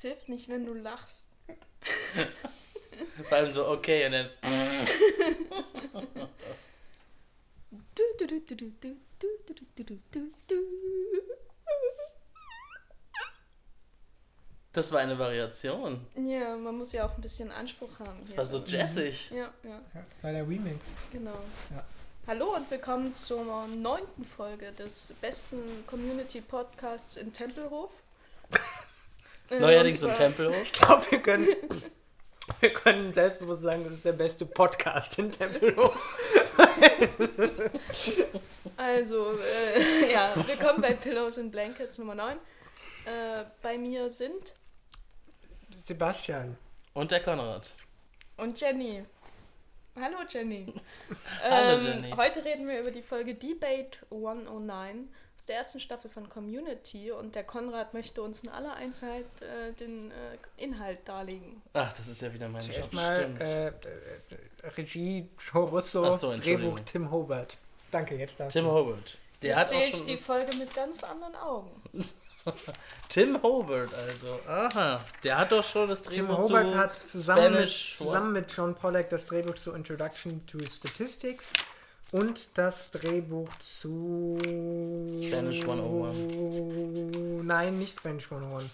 Es hilft nicht, wenn du lachst. Vor allem so, okay, und dann. Du, du, du, du, du, du, du, du, du, du, du. Das war eine Variation. Ja, man muss ja auch ein bisschen Anspruch haben. Das hier. war so jazzig. Ja, ja, Ja, war der Remix. genau. Ja. Hallo und willkommen zur neunten Folge des besten Community-Podcasts in Tempelhof. Neuerdings im Tempelhof. Ich glaube, wir können, wir können selbstbewusst sagen, das ist der beste Podcast in Tempelhof. Also, äh, ja, willkommen bei Pillows and Blankets Nummer 9. Äh, bei mir sind Sebastian. Und der Konrad. und Jenny. Hallo Jenny. Hallo, Ähm, Jenny. Heute reden wir über die Folge Debate 109 aus der ersten Staffel von Community und der Konrad möchte uns in aller Einzelheit äh, den äh, Inhalt darlegen. Ach, das ist ja wieder mein Job. Zuerst mal Stimmt. äh, äh, Regie Joe Russo, Ach so. Drehbuch Tim Hobart. Danke, jetzt darfst Tim du. Hobart. Der Jetzt hat sehe auch ich die Folge mit ganz anderen Augen. Tim Hobart, also. Aha. Der hat doch schon das Tim Drehbuch Hobart zu hat zusammen mit, Spanish zusammen mit John Pollack das Drehbuch zu Introduction to Statistics und das Drehbuch zu Spanish 101. Nein, nicht Spanish 101,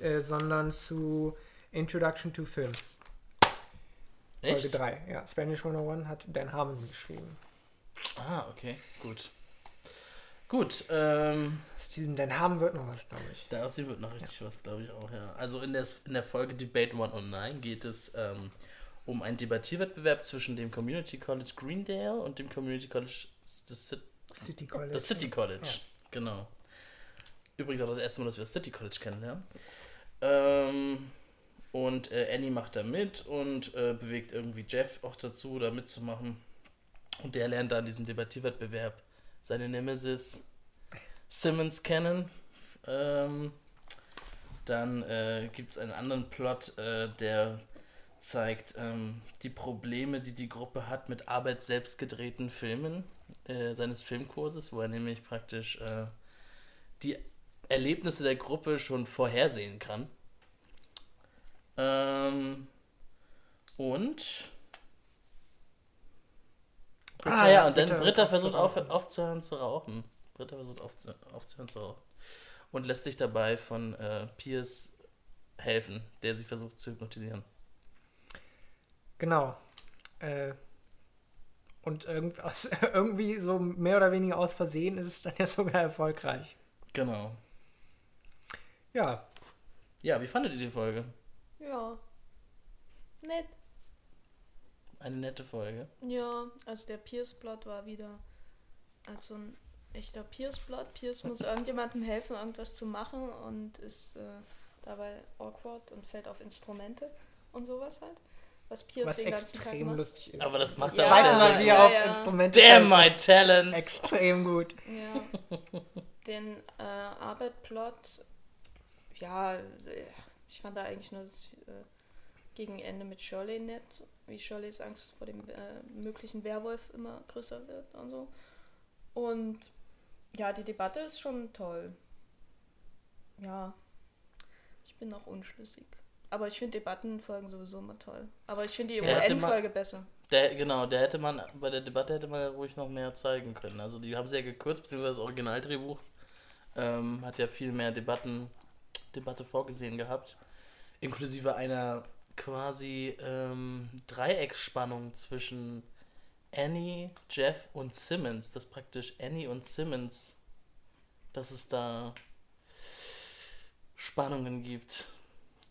äh, sondern zu Introduction to Film. Folge Echt? 3. Ja, Spanish 101 hat Dan Harmon geschrieben. Ah, okay. Gut. Gut, ähm, Dan Harmon wird noch was, glaube ich. daraus wird noch richtig was, glaube ich auch, ja. Also in der, in der Folge Debate 109 geht es ähm, um einen Debattierwettbewerb zwischen dem Community College Greendale und dem Community College The City College. Das City College, Ja. genau. Übrigens auch das erste Mal, dass wir das City College kennenlernen. Ähm, und äh, Annie macht da mit und äh, bewegt irgendwie Jeff auch dazu, da mitzumachen. Und der lernt da an diesem Debattierwettbewerb seine Nemesis Simmons kennen. Ähm, dann äh, gibt es einen anderen Plot, äh, der zeigt ähm, die Probleme, die die Gruppe hat mit arbeitsselbstgedrehten Filmen äh, seines Filmkurses, wo er nämlich praktisch äh, die Erlebnisse der Gruppe schon vorhersehen kann. Ähm, und. Britta- ah ja, und dann Britta Britta versucht auf, aufzuhören zu rauchen. Britta versucht aufzu, aufzuhören zu rauchen. Und lässt sich dabei von äh, Piers helfen, der sie versucht zu hypnotisieren. Genau. Äh, und irgend, aus, irgendwie so mehr oder weniger aus Versehen ist es dann ja sogar erfolgreich. Genau. Ja, Ja, wie fandet ihr die Folge? Ja. Nett. Eine nette Folge. Ja, also der Pierce-Plot war wieder als so ein echter Pierce-Plot. Pierce muss irgendjemandem helfen, irgendwas zu machen und ist äh, dabei awkward und fällt auf Instrumente und sowas halt. Was Pierce was den ganzen Tag extrem macht. lustig ist. Aber das macht Ja, er Zweite auch Mal, sehr wie gut. er ja, auf ja. Instrumente Damn my talents! extrem gut. Ja. Den äh, Arbeit-Plot, ja, äh, ich fand da eigentlich nur das äh, gegen Ende mit Shirley nett, wie Shirleys Angst vor dem äh, möglichen Werwolf immer größer wird und so. Und ja, die Debatte ist schon toll. Ja, ich bin noch unschlüssig. Aber ich finde Debattenfolgen sowieso immer toll. Aber ich finde die UN-Folge besser. Der, genau, der hätte man, bei der Debatte hätte man ja ruhig noch mehr zeigen können. Also die haben sie ja gekürzt, beziehungsweise das Originaldrehbuch ähm, hat ja viel mehr Debatten, Debatte vorgesehen gehabt. Inklusive einer quasi ähm, Dreiecksspannung zwischen Annie, Jeff und Simmons. Dass praktisch Annie und Simmons, dass es da Spannungen gibt,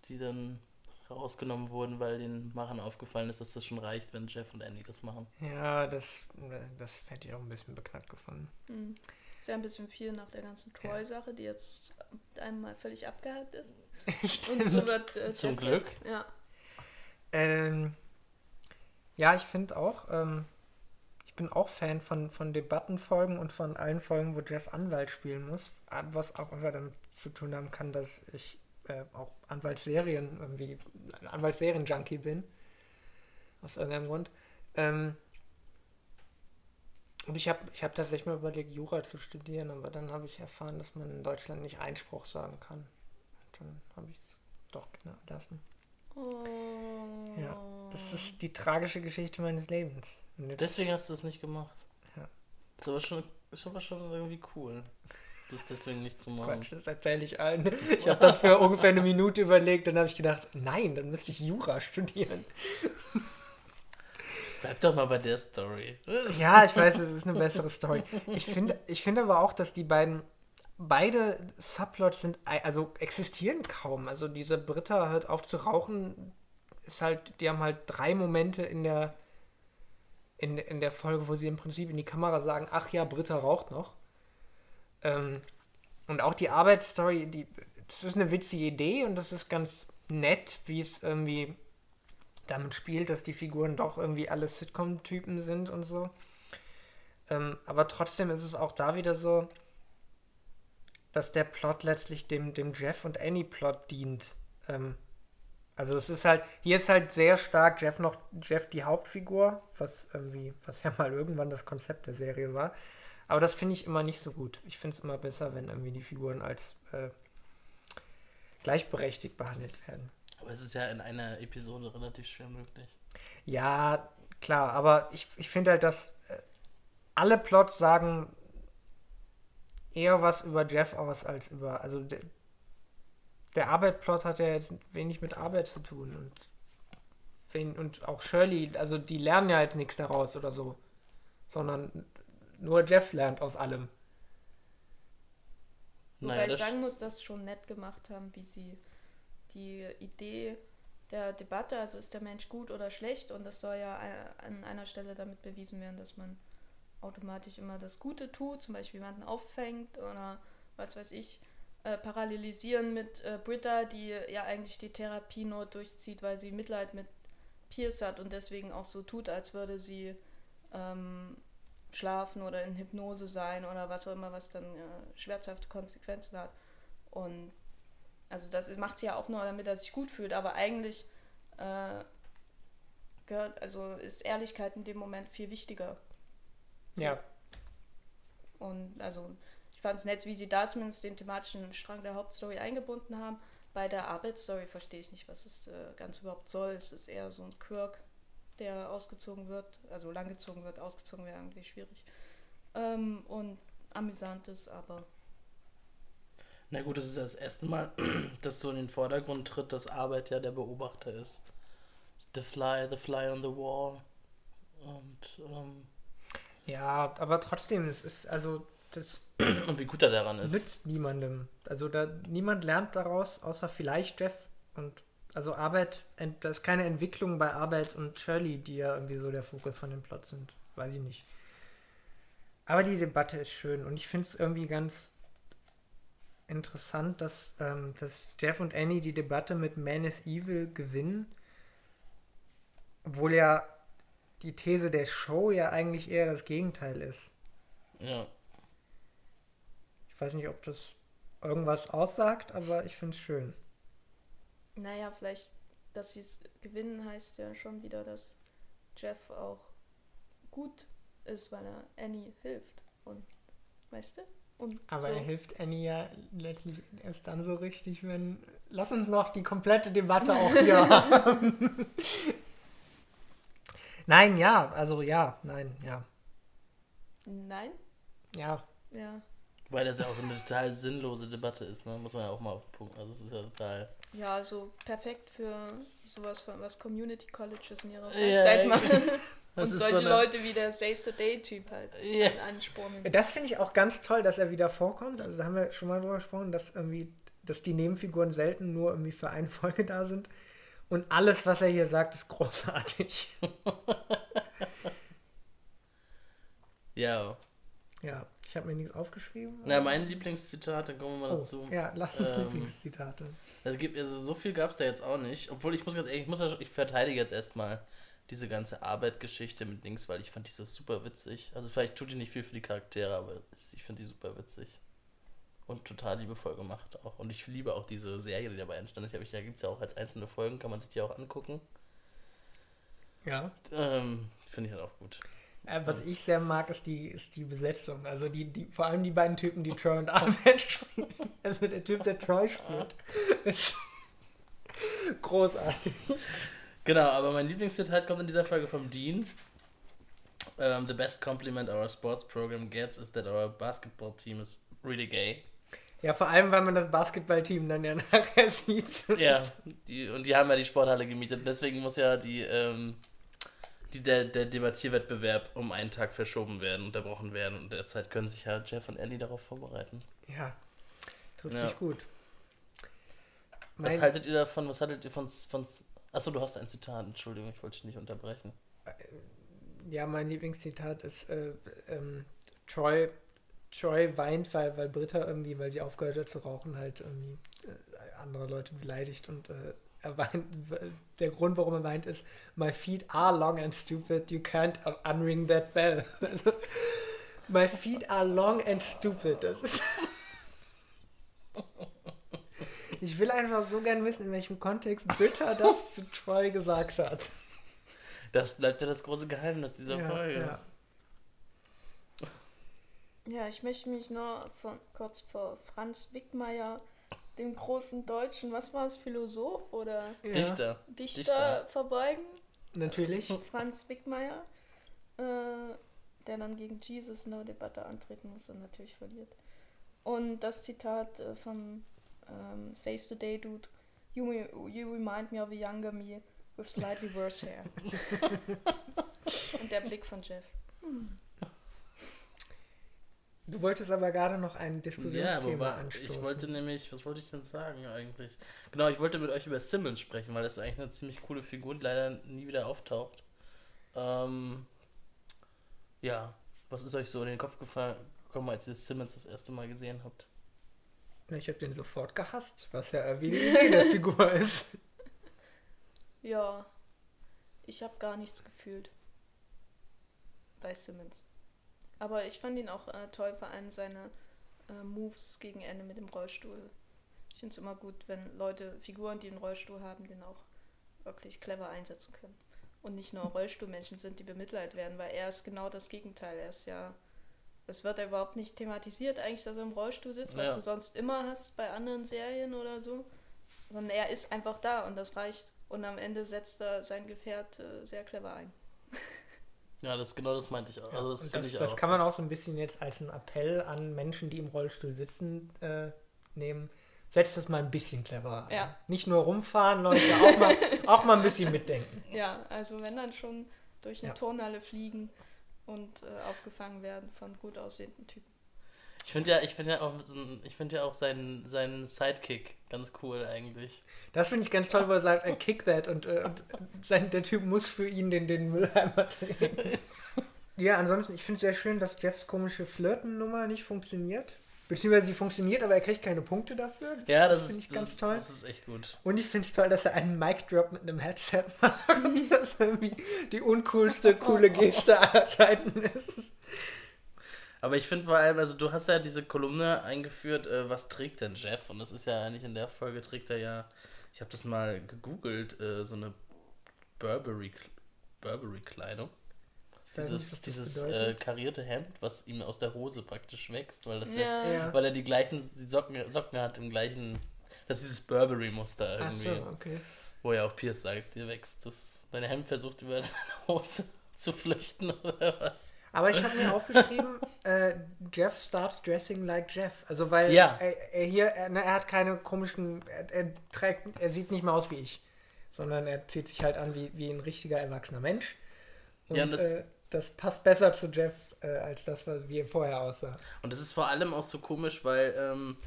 die dann herausgenommen wurden, weil den Machern aufgefallen ist, dass das schon reicht, wenn Jeff und Annie das machen. Ja, das, das hätte ich auch ein bisschen beknackt gefunden. Hm. Ist ja ein bisschen viel nach der ganzen Troy-Sache, die jetzt einmal völlig abgehakt ist. Und so wird äh, Zum Jeff Glück. Jetzt, ja. Ähm, ja, ich finde auch, ähm, ich bin auch Fan von, von Debattenfolgen und von allen Folgen, wo Jeff Anwalt spielen muss. Was auch einfach damit zu tun haben kann, dass ich äh, auch Anwaltsserien irgendwie, ein Anwaltsserien-Junkie bin. Aus irgendeinem Grund. Ähm, und ich habe ich hab tatsächlich mal überlegt, Jura zu studieren, aber dann habe ich erfahren, dass man in Deutschland nicht Einspruch sagen kann. Und dann habe ich es doch lassen. Oh. Ja, das ist die tragische Geschichte meines Lebens. Deswegen hast du es nicht gemacht. Ja. Ist aber schon, ist aber schon irgendwie cool, das deswegen nicht zu machen. Quatsch, das erzähle ich allen. Ich habe das für ungefähr eine Minute überlegt, dann habe ich gedacht, nein, dann müsste ich Jura studieren. Bleib doch mal bei der Story. Ja, ich weiß, es ist eine bessere Story. Ich finde ich finde aber auch, dass die beiden, beide Subplots sind, also existieren kaum. Also diese Britta hört auf zu rauchen, ist halt, die haben halt drei Momente in der, in, in der Folge, wo sie im Prinzip in die Kamera sagen, ach ja, Britta raucht noch. Ähm, und auch die Arbeitsstory, die, das ist eine witzige Idee und das ist ganz nett, wie es irgendwie damit spielt, dass die Figuren doch irgendwie alle Sitcom-Typen sind und so. Ähm, aber trotzdem ist es auch da wieder so, dass der Plot letztlich dem, dem Jeff und Annie-Plot dient. Ähm, also es ist halt, hier ist halt sehr stark Jeff noch, Jeff die Hauptfigur, was irgendwie, was ja mal irgendwann das Konzept der Serie war. Aber das finde ich immer nicht so gut. Ich finde es immer besser, wenn irgendwie die Figuren als äh, gleichberechtigt behandelt werden. Aber es ist ja in einer Episode relativ schwer möglich. Ja, klar, aber ich, ich finde halt, dass äh, alle Plots sagen eher was über Jeff aus als über. Also der, der Arbeit-Plot hat ja jetzt wenig mit Arbeit zu tun und, wen, und auch Shirley, also die lernen ja jetzt nichts daraus oder so, sondern nur Jeff lernt aus allem. Wobei Naja, ich das sagen muss, dass sie schon nett gemacht haben, wie sie die Idee der Debatte, also ist der Mensch gut oder schlecht, und das soll ja an einer Stelle damit bewiesen werden, dass man automatisch immer das Gute tut, zum Beispiel jemanden auffängt oder was weiß ich, äh, parallelisieren mit äh, Britta, die ja eigentlich die Therapie nur durchzieht, weil sie Mitleid mit Pierce hat und deswegen auch so tut, als würde sie ähm, schlafen oder in Hypnose sein oder was auch immer, was dann äh, schmerzhafte Konsequenzen hat. Und also das macht sie ja auch nur, damit er sich gut fühlt, aber eigentlich äh, gehört, also ist Ehrlichkeit in dem Moment viel wichtiger. Ja. Und also ich fand es nett, wie sie da zumindest den thematischen Strang der Hauptstory eingebunden haben. Bei der Arbeitsstory verstehe ich nicht, was es äh, ganz überhaupt soll. Es ist eher so ein Quirk, der ausgezogen wird, also langgezogen wird, ausgezogen wäre irgendwie schwierig. Ähm, und amüsant ist, aber Na gut, das ist ja das erste Mal, dass so in den Vordergrund tritt, dass Arbeit ja der Beobachter ist. The Fly, The Fly on the Wall. Und, ähm, Ja, aber trotzdem, es ist, also, das und wie gut er daran ist. nützt niemandem. Also da niemand lernt daraus, außer vielleicht Jeff. Und also Arbeit, da ist keine Entwicklung bei Arbeit und Shirley, die ja irgendwie so der Fokus von dem Plot sind. Weiß ich nicht. Aber die Debatte ist schön und ich finde es irgendwie ganz interessant, dass, ähm, dass Jeff und Annie die Debatte mit Man is Evil gewinnen. Obwohl ja die These der Show ja eigentlich eher das Gegenteil ist. Ja. Ich weiß nicht, ob das irgendwas aussagt, aber ich finde es schön. Naja, vielleicht, dass sie es gewinnen, heißt ja schon wieder, dass Jeff auch gut ist, weil er Annie hilft. Und weißt du? Und Aber so. er hilft Annie ja letztlich erst dann so richtig, wenn. Lass uns noch die komplette Debatte auch hier haben. Nein, ja, also ja, nein, ja. Nein? Ja, Ja. Weil das ja auch so eine total sinnlose Debatte ist, ne? Muss man ja auch mal auf den Punkt. Also es ist ja total. Ja, also perfekt für sowas, von, was Community Colleges in ihrer Ja, Freizeit machen. Das Und solche so eine- Leute wie der Saves the Day-Typ halt Ja. anspornen. das finde ich auch ganz toll, dass er wieder vorkommt. Also da haben wir schon mal drüber gesprochen, dass irgendwie, dass die Nebenfiguren selten nur irgendwie für eine Folge da sind. Und alles, was er hier sagt, ist großartig. Ja. Ja, ich habe mir nichts aufgeschrieben. Na, mein Lieblingszitat, dann kommen wir mal oh, dazu. Ja, lass uns Ähm, Lieblingszitate. Also, gibt, also so viel gab es da jetzt auch nicht. Obwohl ich muss ganz ehrlich, ich, muss, ich verteidige jetzt erstmal diese ganze Arbeitgeschichte mit Dings, weil ich fand die so super witzig. Also vielleicht tut die nicht viel für die Charaktere, aber ich finde die super witzig. Und total liebevoll gemacht auch. Und ich liebe auch diese Serie, die dabei entstanden ist. Da gibt es ja auch als einzelne Folgen, kann man sich die auch angucken. Ja. Ähm, finde ich halt auch gut. Äh, was ich sehr mag, ist die, ist die Besetzung. Also die, die, vor allem die beiden Typen, die Troy und Arbeit spielen. Also der Typ, der Troy spielt. Ist, Großartig. Genau, aber mein Lieblingszitat kommt in dieser Folge vom Dean. Um, the best compliment our sports program gets is that our basketball team is really gay. Ja, vor allem, weil man das Basketballteam dann ja nachher sieht. Ja, die, und die haben ja die Sporthalle gemietet. Deswegen muss ja die, ähm, die, der, der Debattierwettbewerb um einen Tag verschoben werden, unterbrochen werden. Und derzeit können sich ja Jeff und Ellie darauf vorbereiten. Ja, trifft Ja. sich gut. Was Mein- haltet ihr davon? Was haltet ihr von. von Achso, du hast ein Zitat. Entschuldigung, ich wollte dich nicht unterbrechen. Ja, mein Lieblingszitat ist, äh, ähm, Troy, Troy weint, weil, weil Britta irgendwie, weil sie aufgehört hat zu rauchen, halt irgendwie äh, andere Leute beleidigt und äh, weint, der Grund, warum er weint, ist, my feet are long and stupid, you can't unring that bell. Also, my feet are long and stupid. Das ist ich will einfach so gern wissen, in welchem Kontext Britta das zu Troy gesagt hat. Das bleibt ja das große Geheimnis dieser Folge. ja. Ja, ich möchte mich nur von, kurz vor Franz Wickmeier, dem großen Deutschen, was war es, Philosoph oder Ja, Dichter. Dichter, Dichter. verbeugen. Natürlich. Franz Wickmeier, äh, der dann gegen Jesus in der Debatte antreten muss und natürlich verliert. Und das Zitat äh, vom ähm, Says Today Dude, you, me- you remind me of a younger me with slightly worse hair. und der Blick von Jeff. Du wolltest aber gerade noch ein Ja, Diskussionsthema aber anstoßen. ich wollte nämlich, was wollte ich denn sagen eigentlich? Genau, ich wollte mit euch über Simmons sprechen, weil das ist eigentlich eine ziemlich coole Figur, die leider nie wieder auftaucht. Ähm, ja, was ist euch so in den Kopf gefallen, gekommen, als ihr Simmons das erste Mal gesehen habt? Na, ich habe den sofort gehasst, was ja wie die Idee der Figur ist. Ja, ich habe gar nichts gefühlt bei Simmons. Aber ich fand ihn auch äh, toll, vor allem seine äh, Moves gegen Ende mit dem Rollstuhl. Ich finde es immer gut, wenn Leute, Figuren, die einen Rollstuhl haben, den auch wirklich clever einsetzen können. Und nicht nur Rollstuhlmenschen sind, die bemitleidet werden, weil er ist genau das Gegenteil. Er ist ja, es wird ja überhaupt nicht thematisiert, eigentlich, dass er im Rollstuhl sitzt, was Ja. du sonst immer hast bei anderen Serien oder so. Sondern er ist einfach da und das reicht. Und am Ende setzt er sein Gefährt äh, sehr clever ein. Ja, das genau das meinte ich auch. Also das das, ich das auch. kann man auch so ein bisschen jetzt als einen Appell an Menschen, die im Rollstuhl sitzen, äh, nehmen. Setzt das mal ein bisschen clever ein. Ja. Nicht nur rumfahren, Leute, auch mal, auch mal ein bisschen mitdenken. Ja, also wenn dann schon durch eine Ja. Turnhalle fliegen und äh, aufgefangen werden von gut aussehenden Typen. Ich finde ja, ich finde ja auch, ich finde ja auch seinen, seinen Sidekick ganz cool eigentlich. Das finde ich ganz toll, wo er sagt, äh, kick that und, äh, und sein, der Typ muss für ihn den, den Mülleimer drehen. ja, ansonsten, ich finde es sehr schön, dass Jeffs komische Flirten-Nummer nicht funktioniert. Beziehungsweise sie funktioniert, aber er kriegt keine Punkte dafür. Ja, das, finde ist, ich das, ganz ist, toll. das ist echt gut. Und ich finde es toll, dass er einen Mic-Drop mit einem Headset macht. Das irgendwie die uncoolste, coole Geste aller Zeiten ist. Aber ich finde vor allem, also du hast ja diese Kolumne eingeführt, äh, was trägt denn Jeff? Und das ist ja eigentlich in der Folge trägt er ja, ich habe das mal gegoogelt, äh, so eine Burberry, Burberry Kleidung. Weiß nicht, Dieses, dieses äh, karierte Hemd, was ihm aus der Hose praktisch wächst, weil das ja, Ja. Ja. weil er die gleichen die Socken, Socken hat im gleichen, das ist dieses Burberry-Muster Ach irgendwie, so, okay. wo ja auch Pierce sagt, dir wächst das, dein Hemd versucht über deine Hose zu flüchten oder was. Aber ich habe mir aufgeschrieben, äh, Jeff starts dressing like Jeff. Also weil Ja. er, er hier, er, ne, er hat keine komischen, er, er trägt, er sieht nicht mehr aus wie ich, sondern er zieht sich halt an wie, wie ein richtiger erwachsener Mensch. Und Ja, und das- äh, das passt besser zu Jeff äh, als das, wie er vorher aussah. Und das ist vor allem auch so komisch, weil ähm,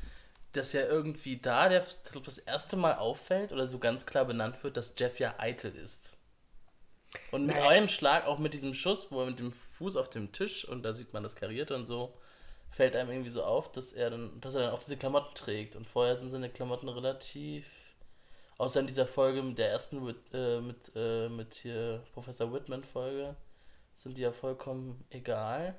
das ja irgendwie da der, glaub, das erste Mal auffällt oder so ganz klar benannt wird, dass Jeff ja eitel ist. Und mit Naja. einem Schlag, auch mit diesem Schuss, wo er mit dem Fuß auf dem Tisch und da sieht man das Karierte und so, fällt einem irgendwie so auf, dass er dann, dass er dann auch diese Klamotten trägt. Und vorher sind seine Klamotten relativ, außer in dieser Folge mit der ersten mit, äh, mit, äh, mit hier Professor Whitman Folge, sind die ja vollkommen egal.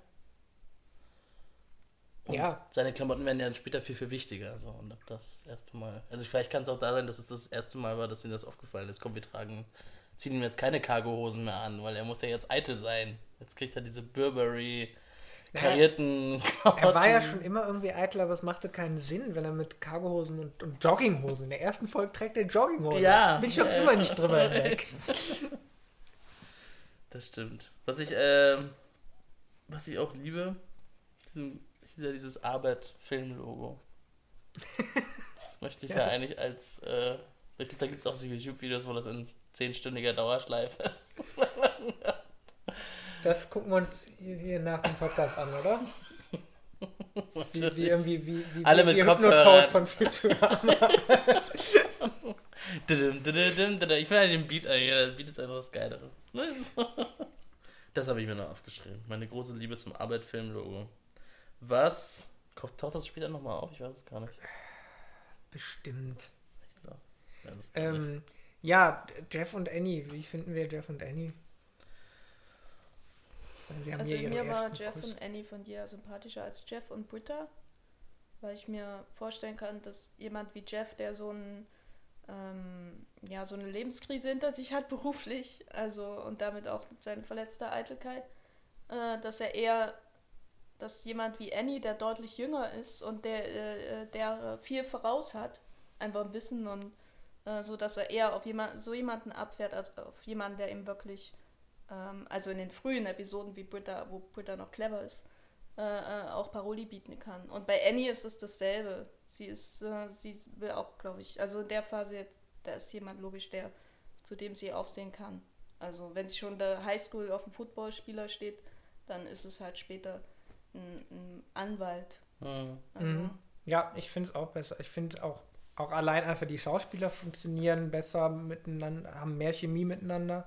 Und Ja. seine Klamotten werden ja dann später viel, viel wichtiger. So. Und das erste Mal. Also vielleicht kann es auch da sein, dass es das erste Mal war, dass ihm das aufgefallen ist. Komm, wir tragen, ziehen ihm jetzt keine Cargohosen mehr an, weil er muss ja jetzt eitel sein. Jetzt kriegt er diese Burberry karierten Er war ja schon immer irgendwie eitel, aber es machte keinen Sinn, wenn er mit Cargohosen und, und Jogginghosen. In der ersten Folge trägt er Jogginghosen. Ja. Bin ich auch immer nicht drüber hinweg. Das stimmt. Was ich, ähm, was ich auch liebe, ist ja dieses Arbeit-Film-Logo. Das möchte ich ja, eigentlich als, äh, ich glaube, da gibt es auch so YouTube-Videos, wo das in zehnstündiger Dauerschleife. Das gucken wir uns hier, nach dem Podcast an, oder? Wie, wie irgendwie wie, wie, Alle wie, mit Kopfhörern. Von Futurama. Ich finde den Beat, eigentlich- der Beat ist einfach das Geilere. Das habe ich mir noch aufgeschrieben. Meine große Liebe zum Arbeit-Film-Logo. Was? Taucht das später nochmal auf? Ich weiß es gar nicht. Bestimmt. Ich ja. Ähm, ja, Jeff und Annie. Wie finden wir Jeff und Annie? Also ihren mir war Jeff Kuss. und Annie von dir sympathischer als Jeff und Britta, weil ich mir vorstellen kann, dass jemand wie Jeff, der so ein ähm, ja so eine Lebenskrise hinter sich hat beruflich, also und damit auch seine verletzte Eitelkeit, äh, dass er eher, dass jemand wie Annie, der deutlich jünger ist und der äh, der viel voraus hat, einfach Wissen und äh, so, dass er eher auf jemand, so jemanden abfährt, als auf jemanden, der ihm wirklich ähm, also in den frühen Episoden, wie Britta, wo Britta noch clever ist, äh, äh, auch Paroli bieten kann. Und bei Annie ist es dasselbe. Sie ist, äh, sie will auch, glaube ich, also in der Phase, jetzt, da ist jemand logisch, der, zu dem sie aufsehen kann. Also wenn sie schon in der Highschool auf dem Footballspieler steht, dann ist es halt später ein, ein Anwalt. Hm. Also, Mhm. Ja, ich finde es auch besser. Ich finde auch, auch allein einfach die Schauspieler funktionieren besser miteinander, haben mehr Chemie miteinander.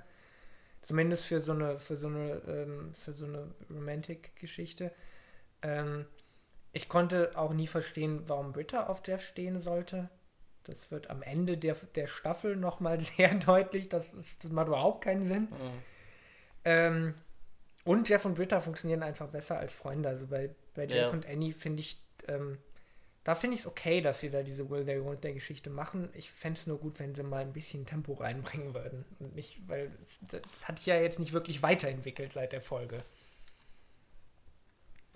Zumindest für so eine, für so eine, ähm, für so eine Romantic-Geschichte. Ähm, ich konnte auch nie verstehen, warum Britta auf Jeff stehen sollte. Das wird am Ende der, der Staffel nochmal sehr deutlich. Das, ist, das macht überhaupt keinen Sinn. Hm. Ähm, und Jeff und Britta funktionieren einfach besser als Freunde. Also bei, bei Jeff Ja. und Annie finde ich, ähm, da finde ich es okay, dass sie da diese Will They Won't They Geschichte machen. Ich fände es nur gut, wenn sie mal ein bisschen Tempo reinbringen würden. Und nicht, weil es- das hat sich ja jetzt nicht wirklich weiterentwickelt seit der Folge.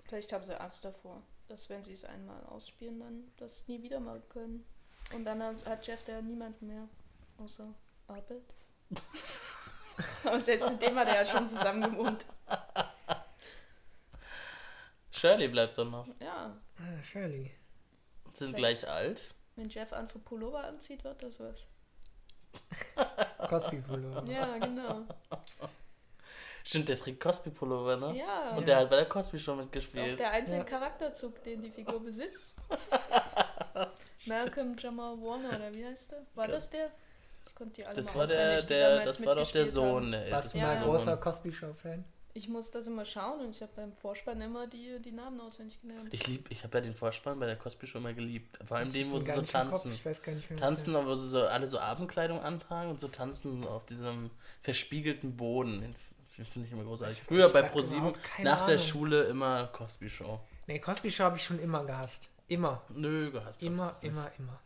Vielleicht haben sie Angst davor, dass wenn sie es einmal ausspielen, dann das nie wieder machen können. Und dann hat Jeff da niemanden mehr, außer Arbeit. Aber selbst mit dem hat er ja schon zusammen gewohnt. Shirley bleibt dann noch. Ja, Ah, Shirley. Sind Vielleicht- gleich alt. wenn Jeff Pullover anzieht, wird das was. Cosby Pullover. Ja, genau. Stimmt, der trägt Cosby-Pullover, ne? Ja, Und der hat bei der Cosby schon das ist auch mitgespielt. der einzige Ja. Charakterzug, den die Figur besitzt. Malcolm Jamal Warner, oder wie heißt der? War das der? Ich konnte die alle Das mal war der, der das war doch der mitgespielt Sohn, haben. der Warst du mal Ja. ein Sohn. großer Cosby Show-Fan? Ich muss das immer schauen und ich habe beim Vorspann immer die, die Namen auswendig gelernt. Ich lieb, ich habe ja den Vorspann bei der Cosby schon immer geliebt. Vor allem den, wo sie so tanzen. Ich weiß gar nicht, wie Tanzen, wo sie so alle so Abendkleidung antragen und so tanzen auf diesem verspiegelten Boden. Den finde ich immer großartig. Ich- Früher ich bei ProSieben nach der Ahnung. Schule immer Cosby Show. Nee, Cosby Show habe ich schon immer gehasst. Immer. Nö, gehasst. Immer, immer, immer.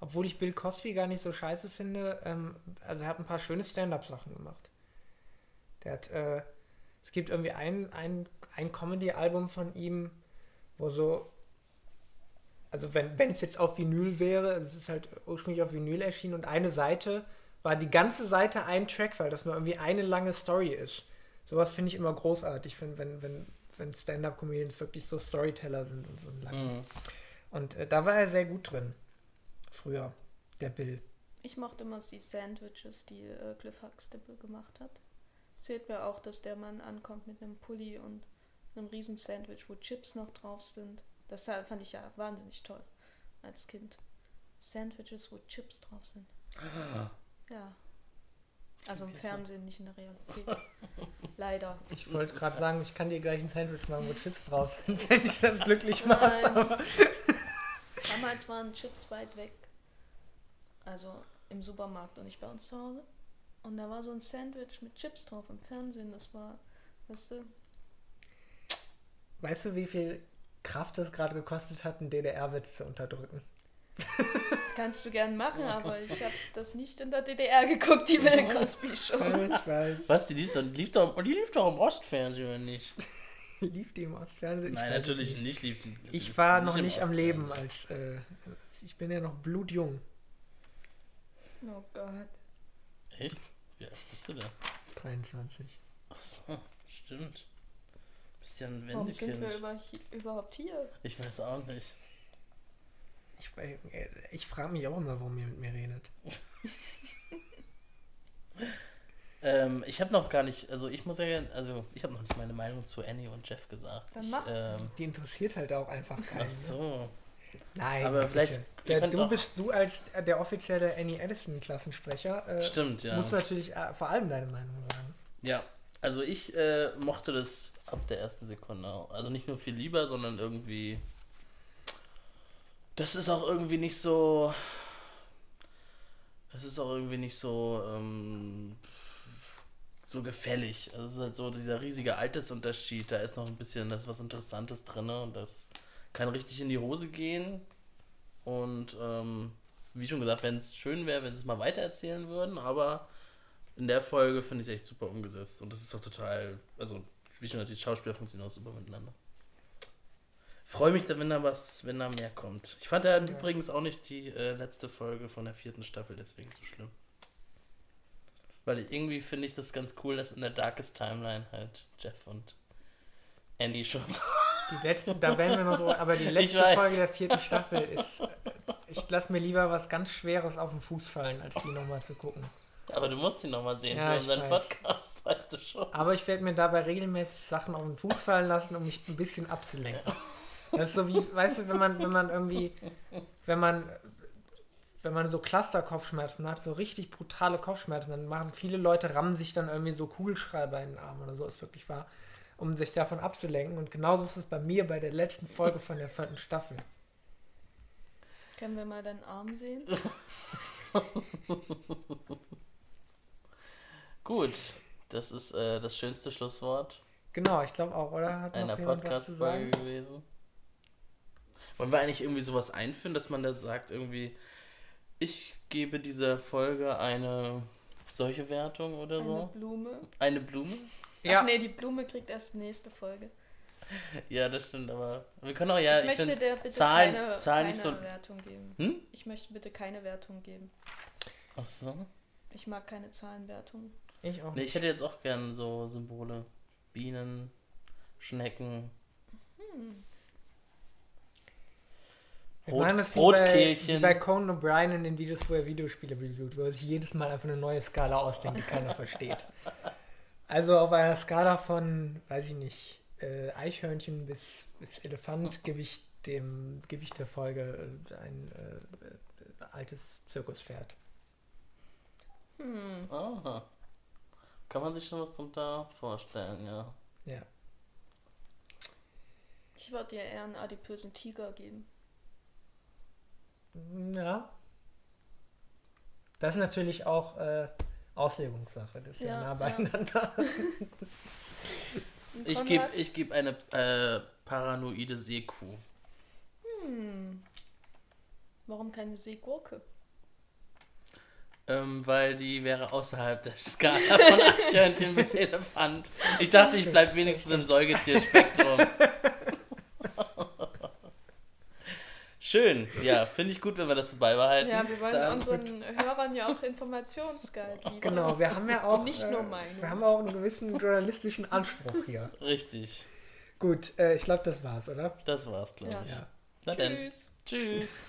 Obwohl ich Bill Cosby gar nicht so scheiße finde. Ähm, also er hat ein paar schöne Stand-up-Sachen gemacht. Der hat, äh, es gibt irgendwie ein, ein, ein Comedy-Album von ihm, wo so, also wenn, wenn es jetzt auf Vinyl wäre, es ist halt ursprünglich auf Vinyl erschienen und eine Seite war die ganze Seite ein Track, weil das nur irgendwie eine lange Story ist. Sowas finde ich immer großartig, wenn, wenn, wenn, wenn Stand-up-Comedians wirklich so Storyteller sind und so lang. Mhm. Und äh, da war er sehr gut drin. Früher, der Bill. Ich mochte immer die Sandwiches, die äh, Cliff Huxtable gemacht hat. Erzählt mir auch, dass der Mann ankommt mit einem Pulli und einem riesen Sandwich, wo Chips noch drauf sind. Das fand ich ja wahnsinnig toll als Kind. Sandwiches, wo Chips drauf sind. Ja. Also im Fernsehen, nicht in der Realität. Leider. Ich wollte gerade sagen, ich kann dir gleich ein Sandwich machen, wo Chips drauf sind, wenn ich das glücklich mache. Nein. Damals waren Chips weit weg. Also im Supermarkt und nicht bei uns zu Hause. Und da war so ein Sandwich mit Chips drauf im Fernsehen. Das war, weißt du, Weißt du, wie viel Kraft es gerade gekostet hat, einen DDR-Witz zu unterdrücken? kannst du gern machen, aber ich habe das nicht in der DDR geguckt, die Bill Cosby Show. Ich weiß. Was, die lief doch, lief doch, die lief doch im Ostfernsehen, oder nicht? lief die im Ostfernsehen? Ich Nein, natürlich nicht. nicht. Lief, die- Ich war noch im nicht am. Leben als, äh, ich bin ja noch blutjung. Oh Gott. Echt? Wie alt bist du da? 23. Achso, stimmt. Bist ja ein Warum sind wir Wendekind. über, überhaupt hier? Ich weiß auch nicht. Ich, äh, ich frage mich auch immer, warum ihr mit mir redet. Ähm, ich habe noch gar nicht, also ich muss ja, also ich habe noch nicht meine Meinung zu Annie und Jeff gesagt. Dann ich, mach. ähm, Die interessiert halt auch einfach keinen. ach ne? so. Nein, Aber vielleicht- Der, du bist du als der offizielle Annie Edison-Klassensprecher. Äh, Stimmt, ja. Musst du natürlich äh, vor allem deine Meinung sagen. Ja, also ich äh, mochte das ab der ersten Sekunde auch. Also nicht nur viel lieber, sondern irgendwie. Das ist auch irgendwie nicht so. Das ist auch irgendwie nicht so. Ähm, so gefällig. Also es ist halt so dieser riesige Altersunterschied. Da ist noch ein bisschen das was Interessantes drin und das kann richtig in die Hose gehen. Und ähm, wie schon gesagt, wenn es schön wäre, wenn sie es mal weitererzählen würden, aber in der Folge finde ich es echt super umgesetzt. Und das ist auch total, also wie schon gesagt, die Schauspieler funktionieren auch super miteinander. Freue mich, wenn da was, wenn da mehr kommt. Ich fand ja, übrigens auch nicht die äh, letzte Folge von der vierten Staffel deswegen so schlimm. Weil irgendwie finde ich das ganz cool, dass in der Darkest Timeline halt Jeff und Andy schon so Die letzte, da werden wir noch drüber, aber die letzte. Folge der vierten Staffel ist. Ich lasse mir lieber was ganz Schweres auf den Fuß fallen, als die nochmal zu gucken. Aber du musst ihn nochmal sehen Ja, für unseren weiß. Podcast, weißt du schon. Aber ich werde mir dabei regelmäßig Sachen auf den Fuß fallen lassen, um mich ein bisschen abzulenken. Das ist so wie, weißt du, wenn man, wenn man irgendwie, wenn man, wenn man so Cluster-Kopfschmerzen hat, so richtig brutale Kopfschmerzen, dann machen viele Leute, rammen sich dann irgendwie so Kugelschreiber in den Arm oder so, ist wirklich wahr, um sich davon abzulenken. Und genauso ist es bei mir bei der letzten Folge von der vierten Staffel. Können wir mal deinen Arm sehen? Gut, das ist äh, das schönste Schlusswort Genau, ich glaube auch, oder? Hat einer Podcast-Folge sagen? gewesen. Wollen wir eigentlich irgendwie sowas einführen, dass man da sagt, irgendwie, ich gebe dieser Folge eine solche Wertung oder Eine so? Blume. Eine Blume? Ja, Ach nee, die Blume kriegt erst nächste Folge. Ja, das stimmt, aber wir können auch ja. ich möchte find, der bitte Zahlen- keine, Zahlen keine so- Wertung geben. Hm? Ich möchte bitte keine Wertung geben. Ach so. Ich mag keine Zahlenwertung. ich auch Nee, nicht. ich hätte jetzt auch gern so Symbole. Bienen, Schnecken, Wir Rot- machen das wie bei, Rotkehlchen. wie bei Conan O'Brien in den Videos, wo er Videospiele reviewt, wo er sich jedes Mal einfach eine neue Skala ausdenkt, die keiner versteht. Also auf einer Skala von, weiß ich nicht, äh, Eichhörnchen bis, bis Elefant gebe ich dem gebe ich der Folge äh, ein äh, äh, altes Zirkuspferd. Hm. Aha. Kann man sich schon was drunter vorstellen, ja. Ja. Ich würde dir eher einen adipösen Tiger geben. Ja. Das ist natürlich auch äh, Auslegungssache, das ist ja, Ja, nah ja. beieinander. Und Ich gebe ich geb eine äh, paranoide Seekuh. Hm. Warum keine Seegurke? Ähm, weil die wäre außerhalb der Skala von Eichhörnchen bis Elefant. Ich dachte, ich bleib wenigstens im Säugetierspektrum. Schön, ja, finde ich gut, wenn wir das so beibehalten. Ja, wir wollen Dann- unseren Hörern ja auch Informationsguide liefern. Genau, wir haben ja auch nicht nur Meinung. Wir haben auch einen gewissen journalistischen Anspruch hier. Richtig, Gut, äh, ich glaube, das war's, oder? das war's, glaube Ja. ich. Ja. Na dann, Tschüss. tschüss.